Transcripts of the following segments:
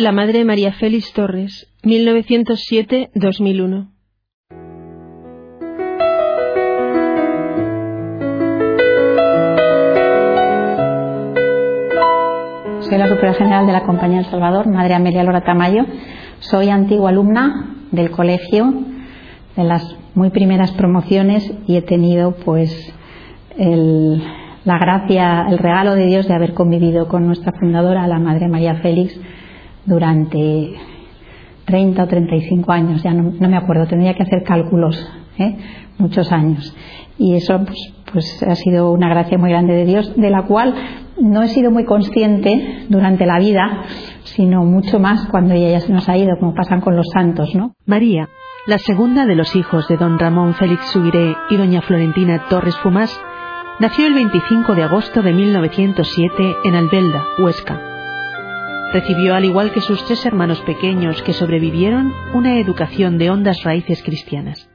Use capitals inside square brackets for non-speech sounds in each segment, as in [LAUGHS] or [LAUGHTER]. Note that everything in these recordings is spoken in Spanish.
la Madre María Félix Torres, 1907-2001. Soy la superiora general de la Compañía del Salvador, Madre Amelia Lora Tamayo. Soy antigua alumna del colegio, de las muy primeras promociones y he tenido pues la gracia, el regalo de Dios de haber convivido con nuestra fundadora, la Madre María Félix, durante 30 o 35 años, ya no, me acuerdo, tendría que hacer cálculos, ¿eh? muchos años. Y eso pues, pues, ha sido una gracia muy grande de Dios, de la cual no he sido muy consciente durante la vida, sino mucho más cuando ella ya se nos ha ido, como pasan con los santos, ¿no? María, la segunda de los hijos de don Ramón Félix Subiré y doña Florentina Torres Fumás, nació el 25 de agosto de 1907 en Albelda, Huesca Recibió, al igual que sus tres hermanos pequeños que sobrevivieron, una educación de hondas raíces cristianas.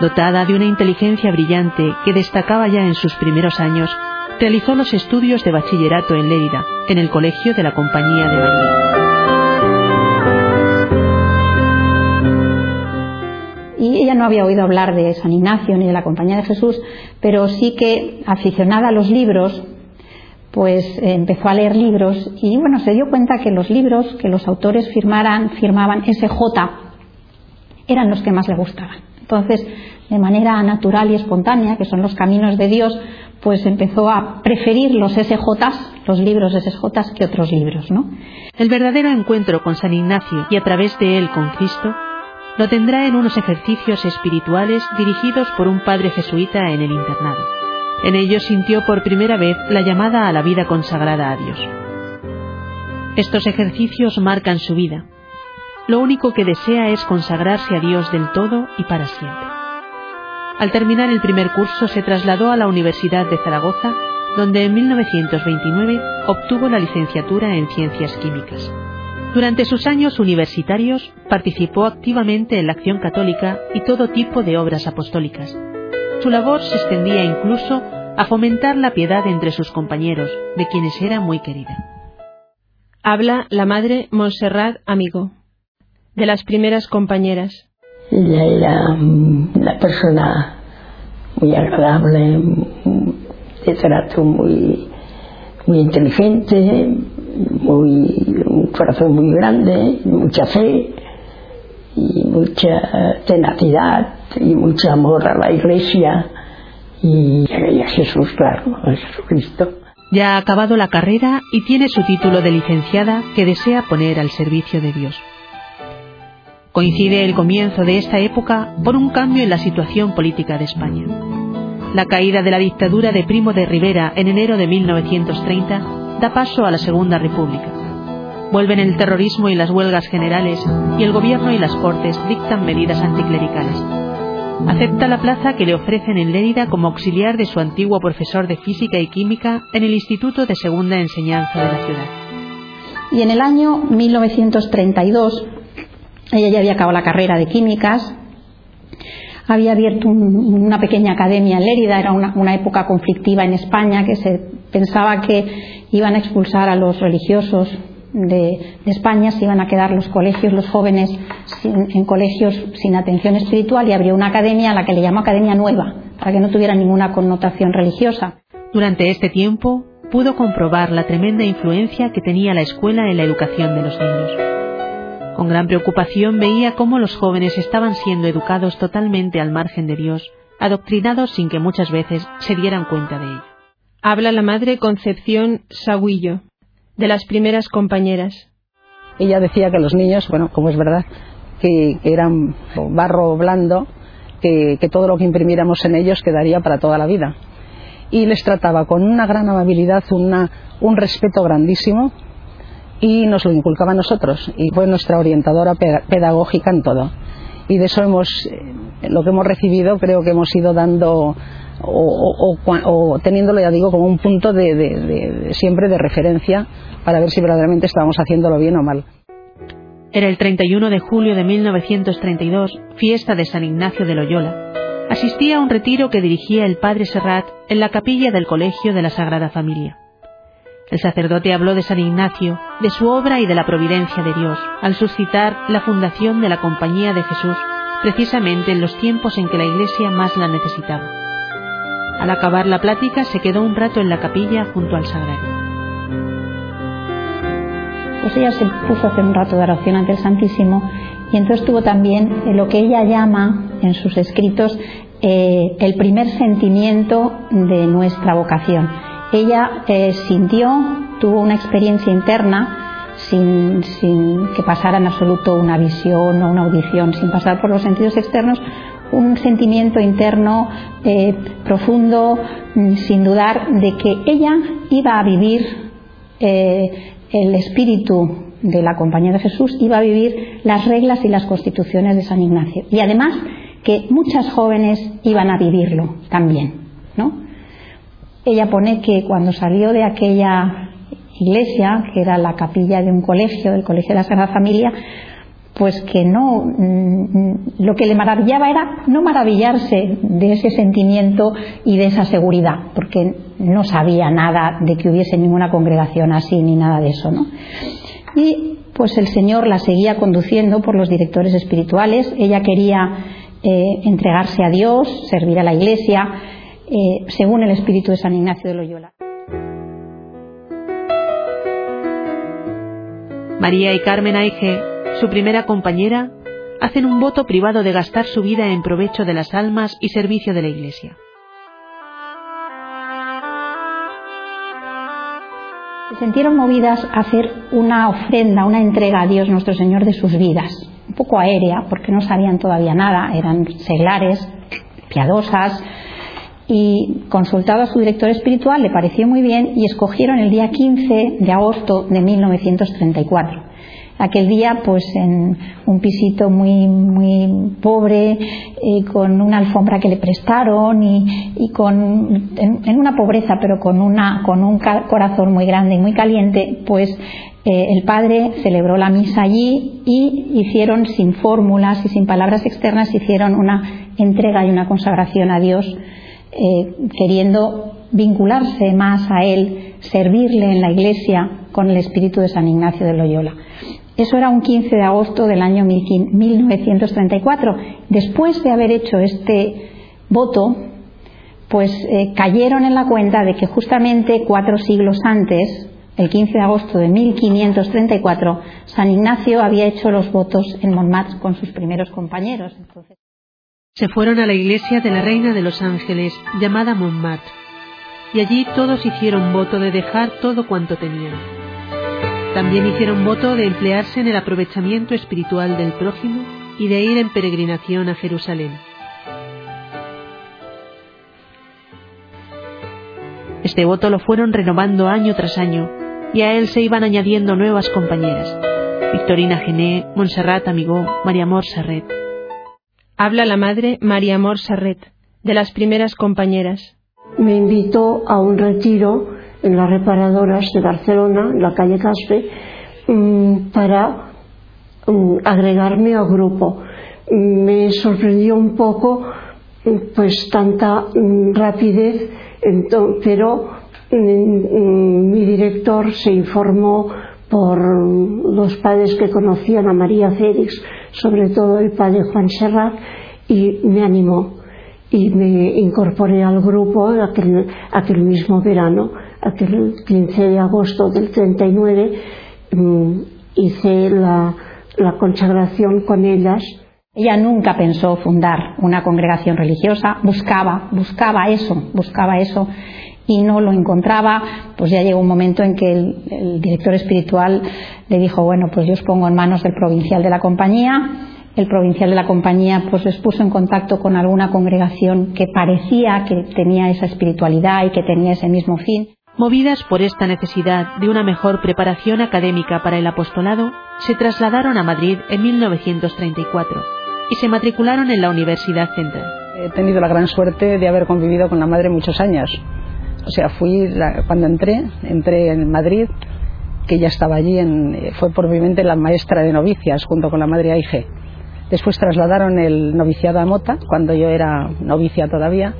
Dotada de una inteligencia brillante que destacaba ya en sus primeros años, realizó los estudios de bachillerato en Lérida, en el Colegio de la Compañía de María. y ella no había oído hablar de San Ignacio ni de la Compañía de Jesús, pero sí que aficionada a los libros, pues empezó a leer libros y bueno, se dio cuenta que los libros que los autores firmaran, firmaban SJ eran los que más le gustaban. Entonces, de manera natural y espontánea, que son los caminos de Dios, pues empezó a preferir los SJ, los libros SJ, que otros libros, ¿no? El verdadero encuentro con San Ignacio y a través de él con Cristo lo tendrá en unos ejercicios espirituales dirigidos por un padre jesuita en el internado. En ellos sintió por primera vez la llamada a la vida consagrada a Dios. Estos ejercicios marcan su vida. Lo único que desea es consagrarse a Dios del todo y para siempre. Al terminar el primer curso se trasladó a la Universidad de Zaragoza, donde en 1929 obtuvo la licenciatura en Ciencias Químicas. Durante sus años universitarios participó activamente en la acción católica y todo tipo de obras apostólicas, su labor se extendía incluso a fomentar la piedad entre sus compañeros, de quienes era muy querida. Habla la madre Montserrat Amigo, de las primeras compañeras. Ella era una persona muy agradable, de trato muy, muy inteligente, muy, un corazón muy grande, mucha fe y mucha tenacidad y mucho amor a la iglesia y a Jesús, claro, a Jesucristo. Ya ha acabado la carrera y tiene su título de licenciada que desea poner al servicio de Dios. Coincide el comienzo de esta época por un cambio en la situación política de España. La caída de la dictadura de Primo de Rivera en enero de 1930 da paso a la Segunda República. Vuelven el terrorismo y las huelgas generales y el gobierno y las cortes dictan medidas anticlericales. Acepta la plaza que le ofrecen en Lérida como auxiliar de su antiguo profesor de física y química en el Instituto de Segunda Enseñanza de la ciudad. Y en el año 1932, ella ya había acabado la carrera de químicas, había abierto una pequeña academia en Lérida, era una, una, época conflictiva en España que se pensaba que iban a expulsar a los religiosos de, España se iban a quedar los colegios, los jóvenes en colegios sin atención espiritual y abrió una academia a la que le llamó Academia Nueva, para que no tuviera ninguna connotación religiosa. Durante este tiempo pudo comprobar la tremenda influencia que tenía la escuela en la educación de los niños. Con gran preocupación veía cómo los jóvenes estaban siendo educados totalmente al margen de Dios, adoctrinados sin que muchas veces se dieran cuenta de ello. Habla la madre Concepción Saguillo de las primeras compañeras. Ella decía que los niños, bueno, como es verdad, que, eran barro blando, que, todo lo que imprimiéramos en ellos quedaría para toda la vida. Y les trataba con una gran amabilidad, una, un respeto grandísimo, y nos lo inculcaba a nosotros. Y fue nuestra orientadora pedagógica en todo. Y de eso hemos, eh, lo que hemos recibido, creo que hemos ido dando o, teniéndolo, ya digo, como un punto de, siempre de referencia para ver si verdaderamente estábamos haciéndolo bien o mal. Era el 31 de julio de 1932, fiesta de San Ignacio de Loyola. Asistía a un retiro que dirigía el padre Serrat en la capilla del Colegio de la Sagrada Familia. El sacerdote habló de San Ignacio, de su obra y de la providencia de Dios, al suscitar la fundación de la Compañía de Jesús, precisamente en los tiempos en que la Iglesia más la necesitaba. Al acabar la plática se quedó un rato en la capilla junto al sagrario. Pues ella se puso a hacer un rato de oración ante el Santísimo y entonces tuvo también lo que ella llama en sus escritos eh, el primer sentimiento de nuestra vocación ella eh, sintió, tuvo una experiencia interna sin, que pasara en absoluto una visión o una audición, sin pasar por los sentidos externos, un sentimiento interno eh, profundo, mm, sin dudar, de que ella iba a vivir eh, el espíritu de la Compañía de Jesús, iba a vivir las reglas y las constituciones de San Ignacio. Y además que muchas jóvenes iban a vivirlo también, ¿no? Ella pone que cuando salió de aquella iglesia, que era la capilla de un colegio, del Colegio de la Sagrada Familia, pues que no, mm, lo que le maravillaba era no maravillarse de ese sentimiento y de esa seguridad, porque no sabía nada de que hubiese ninguna congregación así ni nada de eso, ¿no? Y pues el Señor la seguía conduciendo por los directores espirituales, ella quería eh, entregarse a Dios, servir a la iglesia, eh, según el espíritu de San Ignacio de Loyola. María y Carmen Aige, su primera compañera, hacen un voto privado de gastar su vida en provecho de las almas y servicio de la Iglesia. Se sintieron movidas a hacer una ofrenda, una entrega a Dios nuestro Señor de sus vidas, un poco aérea, porque no sabían todavía nada, eran seglares, piadosas, y consultado a su director espiritual, le pareció muy bien y escogieron el día 15 de agosto de 1934. Aquel día, pues en un pisito muy, muy pobre, eh, con una alfombra que le prestaron y, con, en, una pobreza, pero con, una, con un corazón muy grande y muy caliente, pues eh, el padre celebró la misa allí y hicieron sin fórmulas y sin palabras externas, hicieron una entrega y una consagración a Dios eh, queriendo vincularse más a él, servirle en la iglesia con el espíritu de San Ignacio de Loyola. Eso era un 15 de agosto del año 1934. Después de haber hecho este voto, pues eh, cayeron en la cuenta de que justamente cuatro siglos antes, el 15 de agosto de 1534, San Ignacio había hecho los votos en Montmartre con sus primeros compañeros. Se fueron a la iglesia de la Reina de los Ángeles, llamada Montmartre, y allí todos hicieron voto de dejar todo cuanto tenían. También hicieron voto de emplearse en el aprovechamiento espiritual del prójimo y de ir en peregrinación a Jerusalén. Este voto lo fueron renovando año tras año y a él se iban añadiendo nuevas compañeras. Victorina Gené, Montserrat Amigó, María Amor Serret. Habla la madre María Amor Sarret, de las primeras compañeras. Me invitó a un retiro en las reparadoras de Barcelona, en la calle Caspe, mm, para mm, agregarme al grupo. Me sorprendió un poco pues tanta mm, rapidez, pero mi director se informó por los padres que conocían a María Félix, sobre todo el padre Juan Serrat, y me animó. Y me incorporé al grupo aquel, aquel mismo verano, aquel 15 de agosto del 39, mm, hice la, consagración con ellas. Ella nunca pensó fundar una congregación religiosa, buscaba, buscaba eso, buscaba eso y no lo encontraba, pues ya llegó un momento en que el, director espiritual le dijo, bueno, pues yo os pongo en manos del provincial de la compañía. El provincial de la compañía pues les puso en contacto con alguna congregación que parecía que tenía esa espiritualidad y que tenía ese mismo fin. Movidas por esta necesidad de una mejor preparación académica para el apostolado, se trasladaron a Madrid en 1934 y se matricularon en la Universidad Central. He tenido la gran suerte de haber convivido con la madre muchos años. O sea, fui cuando entré, entré en Madrid, que ya estaba allí, en, fue probablemente la maestra de novicias junto con la madre Aige. Después trasladaron el noviciado a Mota, cuando yo era novicia todavía,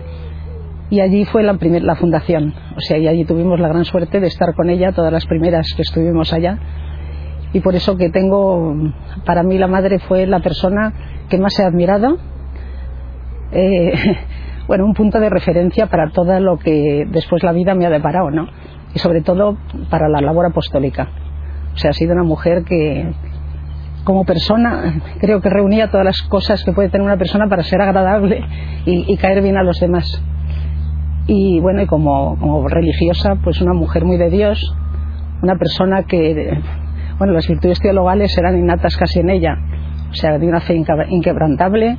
y allí fue la, primer, la fundación. O sea, y allí tuvimos la gran suerte de estar con ella, todas las primeras que estuvimos allá. Y por eso que tengo, para mí la madre fue la persona que más he admirado. Eh, [LAUGHS] bueno, un punto de referencia para todo lo que después la vida me ha deparado, ¿no? Y sobre todo para la labor apostólica. O sea, ha sido una mujer que, como persona, creo que reunía todas las cosas que puede tener una persona para ser agradable y, y caer bien a los demás y bueno, y como, religiosa, pues una mujer muy de Dios, una persona que, bueno, las virtudes teologales eran innatas casi en ella, o sea, de una fe inquebrantable,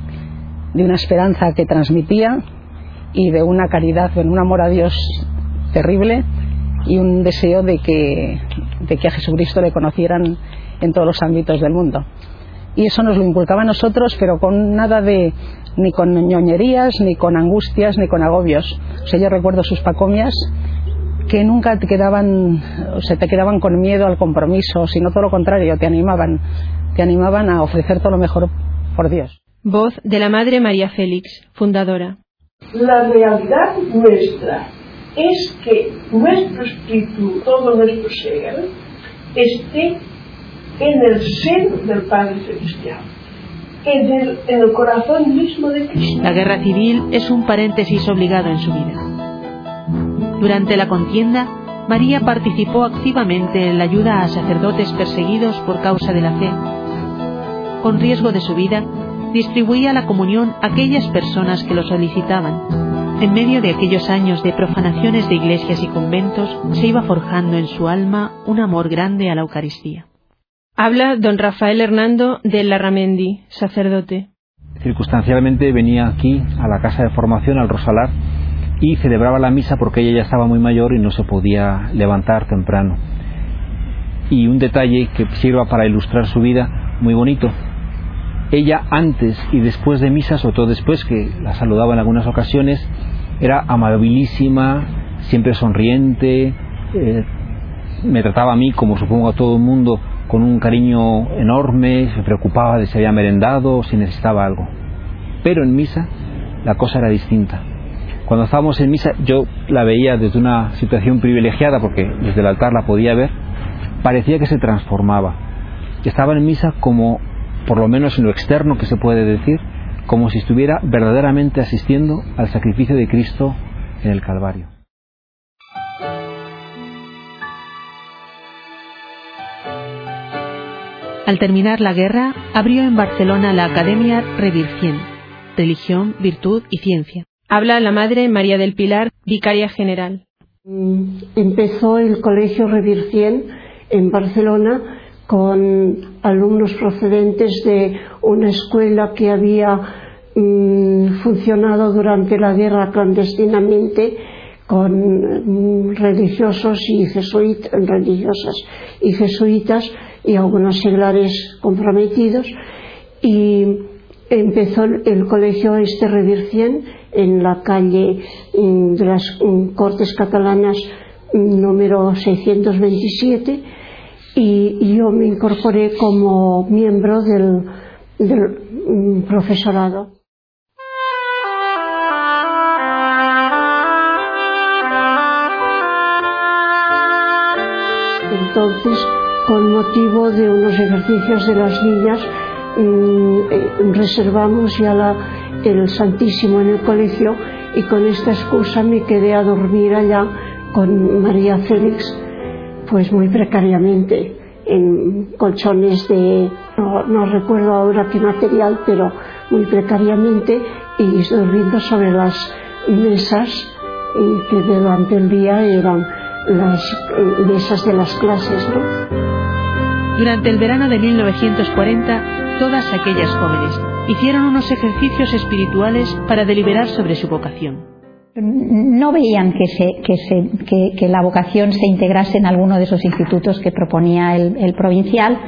de una esperanza que transmitía y de una caridad, de un amor a Dios terrible y un deseo de que, de que a Jesucristo le conocieran en todos los ámbitos del mundo. Y eso nos lo inculcaba a nosotros, pero con nada de, ni con ñoñerías, ni con angustias, ni con agobios. O sea, yo recuerdo sus pacomias que nunca te quedaban, o sea, te quedaban con miedo al compromiso, sino todo lo contrario, te animaban, te animaban a ofrecer todo lo mejor por Dios. Voz de la Madre María Félix, fundadora. La realidad nuestra es que nuestro espíritu, todo nuestro ser, esté en el seno del Padre Celestial La guerra civil es un paréntesis obligado en su vida. Durante la contienda, María participó activamente en la ayuda a sacerdotes perseguidos por causa de la fe. Con riesgo de su vida, distribuía la comunión a aquellas personas que lo solicitaban. En medio de aquellos años de profanaciones de iglesias y conventos, se iba forjando en su alma un amor grande a la Eucaristía. Habla don Rafael Hernando de Larramendi, sacerdote. Circunstancialmente venía aquí a la casa de formación, al Rosalar, y celebraba la misa porque ella ya estaba muy mayor y no se podía levantar temprano. Y un detalle que sirva para ilustrar su vida, muy bonito. Ella antes y después de misa, sobre todo después, que la saludaba en algunas ocasiones, era amabilísima, siempre sonriente, eh, me trataba a mí, como supongo a todo el mundo, con un cariño enorme, se preocupaba de si había merendado o si necesitaba algo. Pero en misa la cosa era distinta. Cuando estábamos en misa yo la veía desde una situación privilegiada porque desde el altar la podía ver, parecía que se transformaba. Estaba en misa como, por lo menos en lo externo que se puede decir, como si estuviera verdaderamente asistiendo al sacrificio de Cristo en el Calvario. Al terminar la guerra, abrió en Barcelona la Academia Revircien, Religión, Virtud y Ciencia. Habla la Madre María del Pilar, vicaria general. Empezó el Colegio Revircien en Barcelona con alumnos procedentes de una escuela que había mm, funcionado durante la guerra clandestinamente con mm, religiosos y jesuitas, religiosas y jesuitas y algunos seglares comprometidos y empezó el colegio este Revircien en la calle mm, de las mm, Cortes Catalanas número 627 y yo me incorporé como miembro del profesorado. Entonces con motivo de unos ejercicios de las niñas mm, eh, reservamos ya el Santísimo en el colegio y con esta excusa me quedé a dormir allá con María Félix pues muy precariamente en colchones de no, no recuerdo ahora qué material pero muy precariamente y durmiendo sobre las mesas que durante el día eran las eh, mesas de las clases ¿no? Durante el verano de 1940, todas aquellas jóvenes hicieron unos ejercicios espirituales para deliberar sobre su vocación. No veían que, la vocación se integrase en alguno de esos institutos que proponía el, el provincial.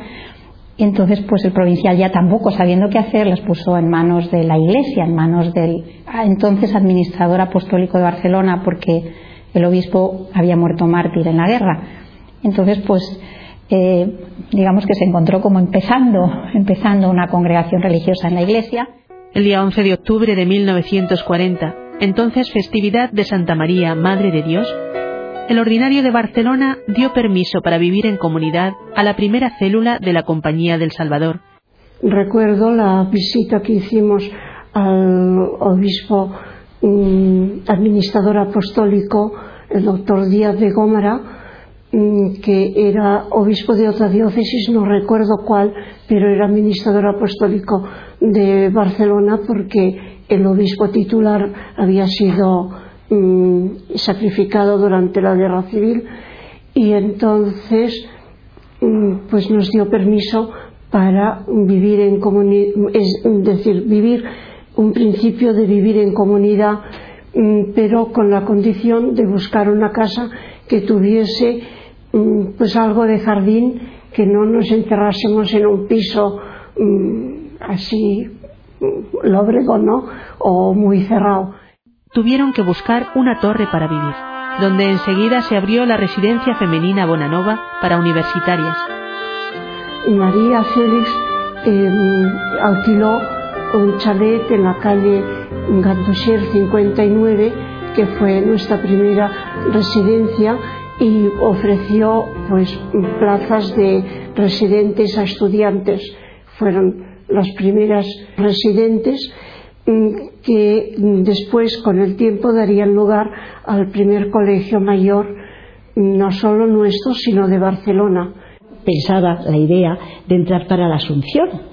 Entonces, pues el provincial ya tampoco sabiendo qué hacer, las puso en manos de la Iglesia, en manos del entonces administrador apostólico de Barcelona, porque el obispo había muerto mártir en la guerra. Entonces, pues digamos que se encontró como empezando, [LAUGHS] empezando una congregación religiosa en la iglesia. El día 11 de octubre de 1940, entonces festividad de Santa María, Madre de Dios, el ordinario de Barcelona dio permiso para vivir en comunidad a la primera célula de la Compañía del Salvador. Recuerdo la visita que hicimos al obispo mm, administrador apostólico, el doctor Díaz de Gómara, mm, que era obispo de otra diócesis, no recuerdo cuál, pero era administrador apostólico de Barcelona porque el obispo titular había sido mm, sacrificado durante la guerra civil y entonces pues nos dio permiso para vivir en comunidad, es decir, vivir un principio de vivir en comunidad, mm, pero con la condición de buscar una casa que tuviese mm, pues algo de jardín, que no nos encerrásemos en un piso mm, así lóbrego, ¿no? O muy cerrado. Tuvieron que buscar una torre para vivir, donde enseguida se abrió la residencia femenina Bonanova para universitarias. María Félix eh, alquiló un chalet en la calle Gardosher 59, que fue nuestra primera residencia, y ofreció pues plazas de residentes a estudiantes. Fueron las primeras residentes mm, que después con el tiempo darían lugar al primer colegio mayor, no solo nuestro, sino de Barcelona. Pensaba la idea de entrar para la Asunción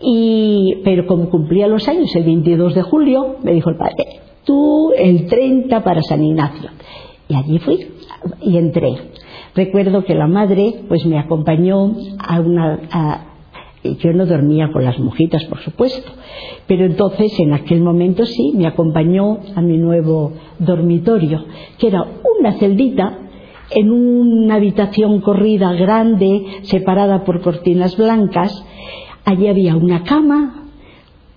y, pero como cumplía los años, el 22 de julio, me dijo el padre, tú el 30 para San Ignacio. Y allí fui y entré. Recuerdo que la madre pues me acompañó a una... yo no dormía con las mojitas, por supuesto, pero entonces en aquel momento sí me acompañó a mi nuevo dormitorio, que era una celdita en una habitación corrida grande, separada por cortinas blancas, Allí había una cama,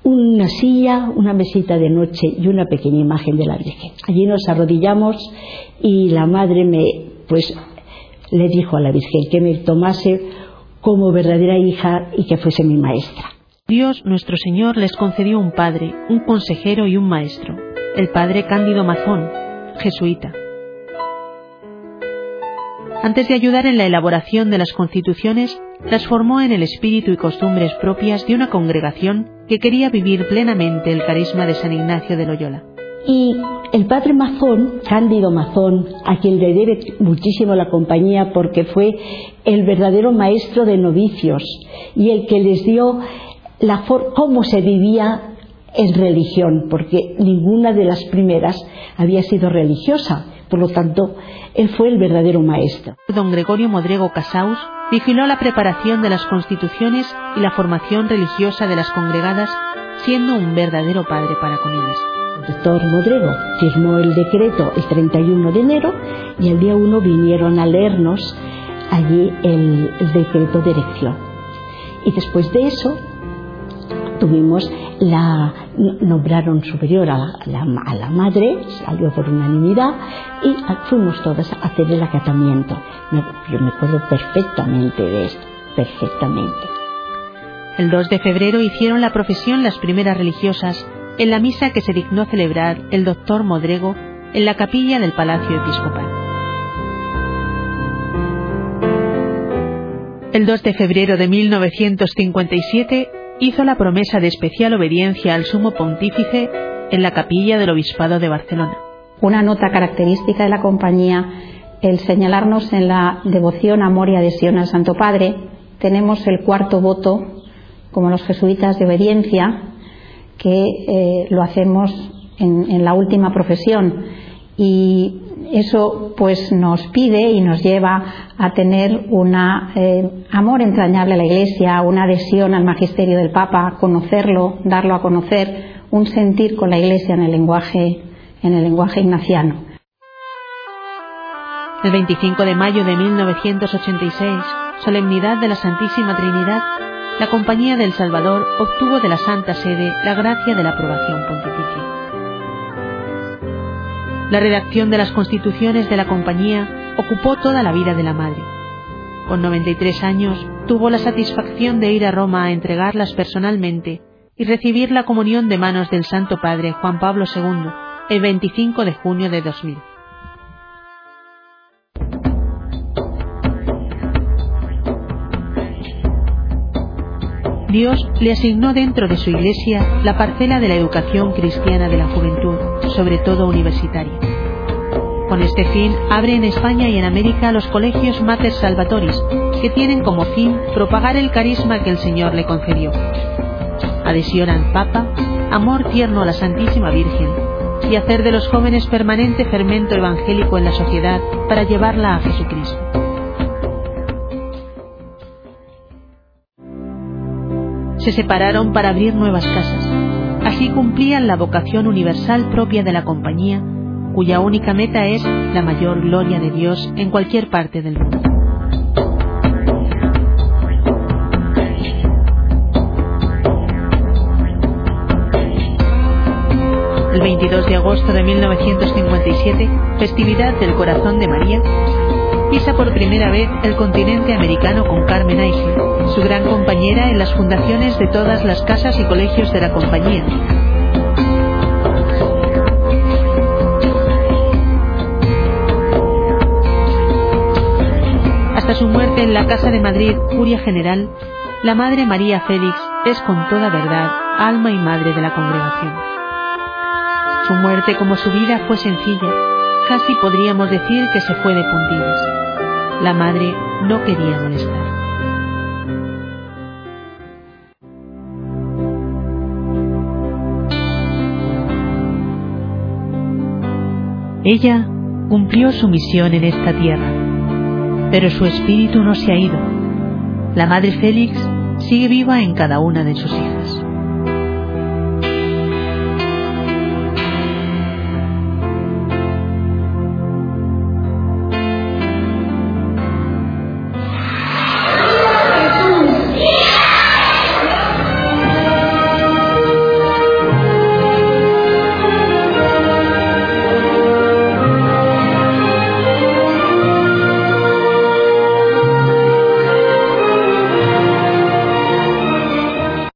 una silla, una mesita de noche y una pequeña imagen de la Virgen. Allí nos arrodillamos y la madre me, pues, le dijo a la Virgen que me tomase como verdadera hija y que fuese mi maestra. Dios nuestro Señor les concedió un padre, un consejero y un maestro, el padre Cándido Mazón, jesuita. Antes de ayudar en la elaboración de las constituciones, transformó en el espíritu y costumbres propias de una congregación que quería vivir plenamente el carisma de San Ignacio de Loyola. Y el padre Mazón, Cándido Mazón, a quien le debe muchísimo la compañía porque fue el verdadero maestro de novicios y el que les dio la cómo se vivía en religión, porque ninguna de las primeras había sido religiosa. Por lo tanto, él fue el verdadero maestro. Don Gregorio Modrego Casaus vigiló la preparación de las constituciones y la formación religiosa de las congregadas, siendo un verdadero padre para con ellas. El doctor Modrego firmó el decreto el 31 de enero y el día 1 vinieron a leernos allí el, el decreto de elección. Y después de eso tuvimos la nombraron superior a la, a la, madre, salió por unanimidad y fuimos todas a hacer el acatamiento. yo me acuerdo perfectamente de esto, perfectamente. El 2 de febrero hicieron la profesión las primeras religiosas en la misa que se dignó celebrar el doctor Modrego en la capilla del Palacio Episcopal. El 2 de febrero de 1957 hizo la promesa de especial obediencia al sumo pontífice en la capilla del Obispado de Barcelona. Una nota característica de la compañía, el señalarnos en la devoción, amor y adhesión al Santo Padre, tenemos el cuarto voto, como los jesuitas de obediencia, que eh, lo hacemos en, en la última profesión. Y eso pues nos pide y nos lleva a tener un eh, amor entrañable a la Iglesia, una adhesión al magisterio del Papa, conocerlo, darlo a conocer, un sentir con la Iglesia en el lenguaje, en el lenguaje ignaciano. El 25 de mayo de 1986, solemnidad de la Santísima Trinidad, la Compañía del Salvador obtuvo de la Santa Sede la gracia de la aprobación pontificia. La redacción de las constituciones de la compañía ocupó toda la vida de la madre. Con 93 años tuvo la satisfacción de ir a Roma a entregarlas personalmente y recibir la comunión de manos del Santo Padre Juan Pablo II, el 25 de junio de 2000. Dios le asignó dentro de su iglesia la parcela de la educación cristiana de la juventud, sobre todo universitaria. Con este fin, abre en España y en América los colegios Mater Salvatoris, que tienen como fin propagar el carisma que el Señor le concedió. Adhesión al Papa, amor tierno a la Santísima Virgen y hacer de los jóvenes permanente fermento evangélico en la sociedad para llevarla a Jesucristo. Se separaron para abrir nuevas casas. Así cumplían la vocación universal propia de la compañía, cuya única meta es la mayor gloria de Dios en cualquier parte del mundo. El 22 de agosto de 1957, festividad del Corazón de María, pisa por primera vez el continente americano con Carmen Eichel, su gran compañera en las fundaciones de todas las casas y colegios de la compañía. Hasta su muerte en la Casa de Madrid, Curia General, la Madre María Félix es con toda verdad alma y madre de la congregación. Su muerte como su vida fue sencilla, casi podríamos decir que se fue de puntillas. La madre no quería molestar. Ella cumplió su misión en esta tierra, pero su espíritu no se ha ido. La madre Félix sigue viva en cada una de sus hijas.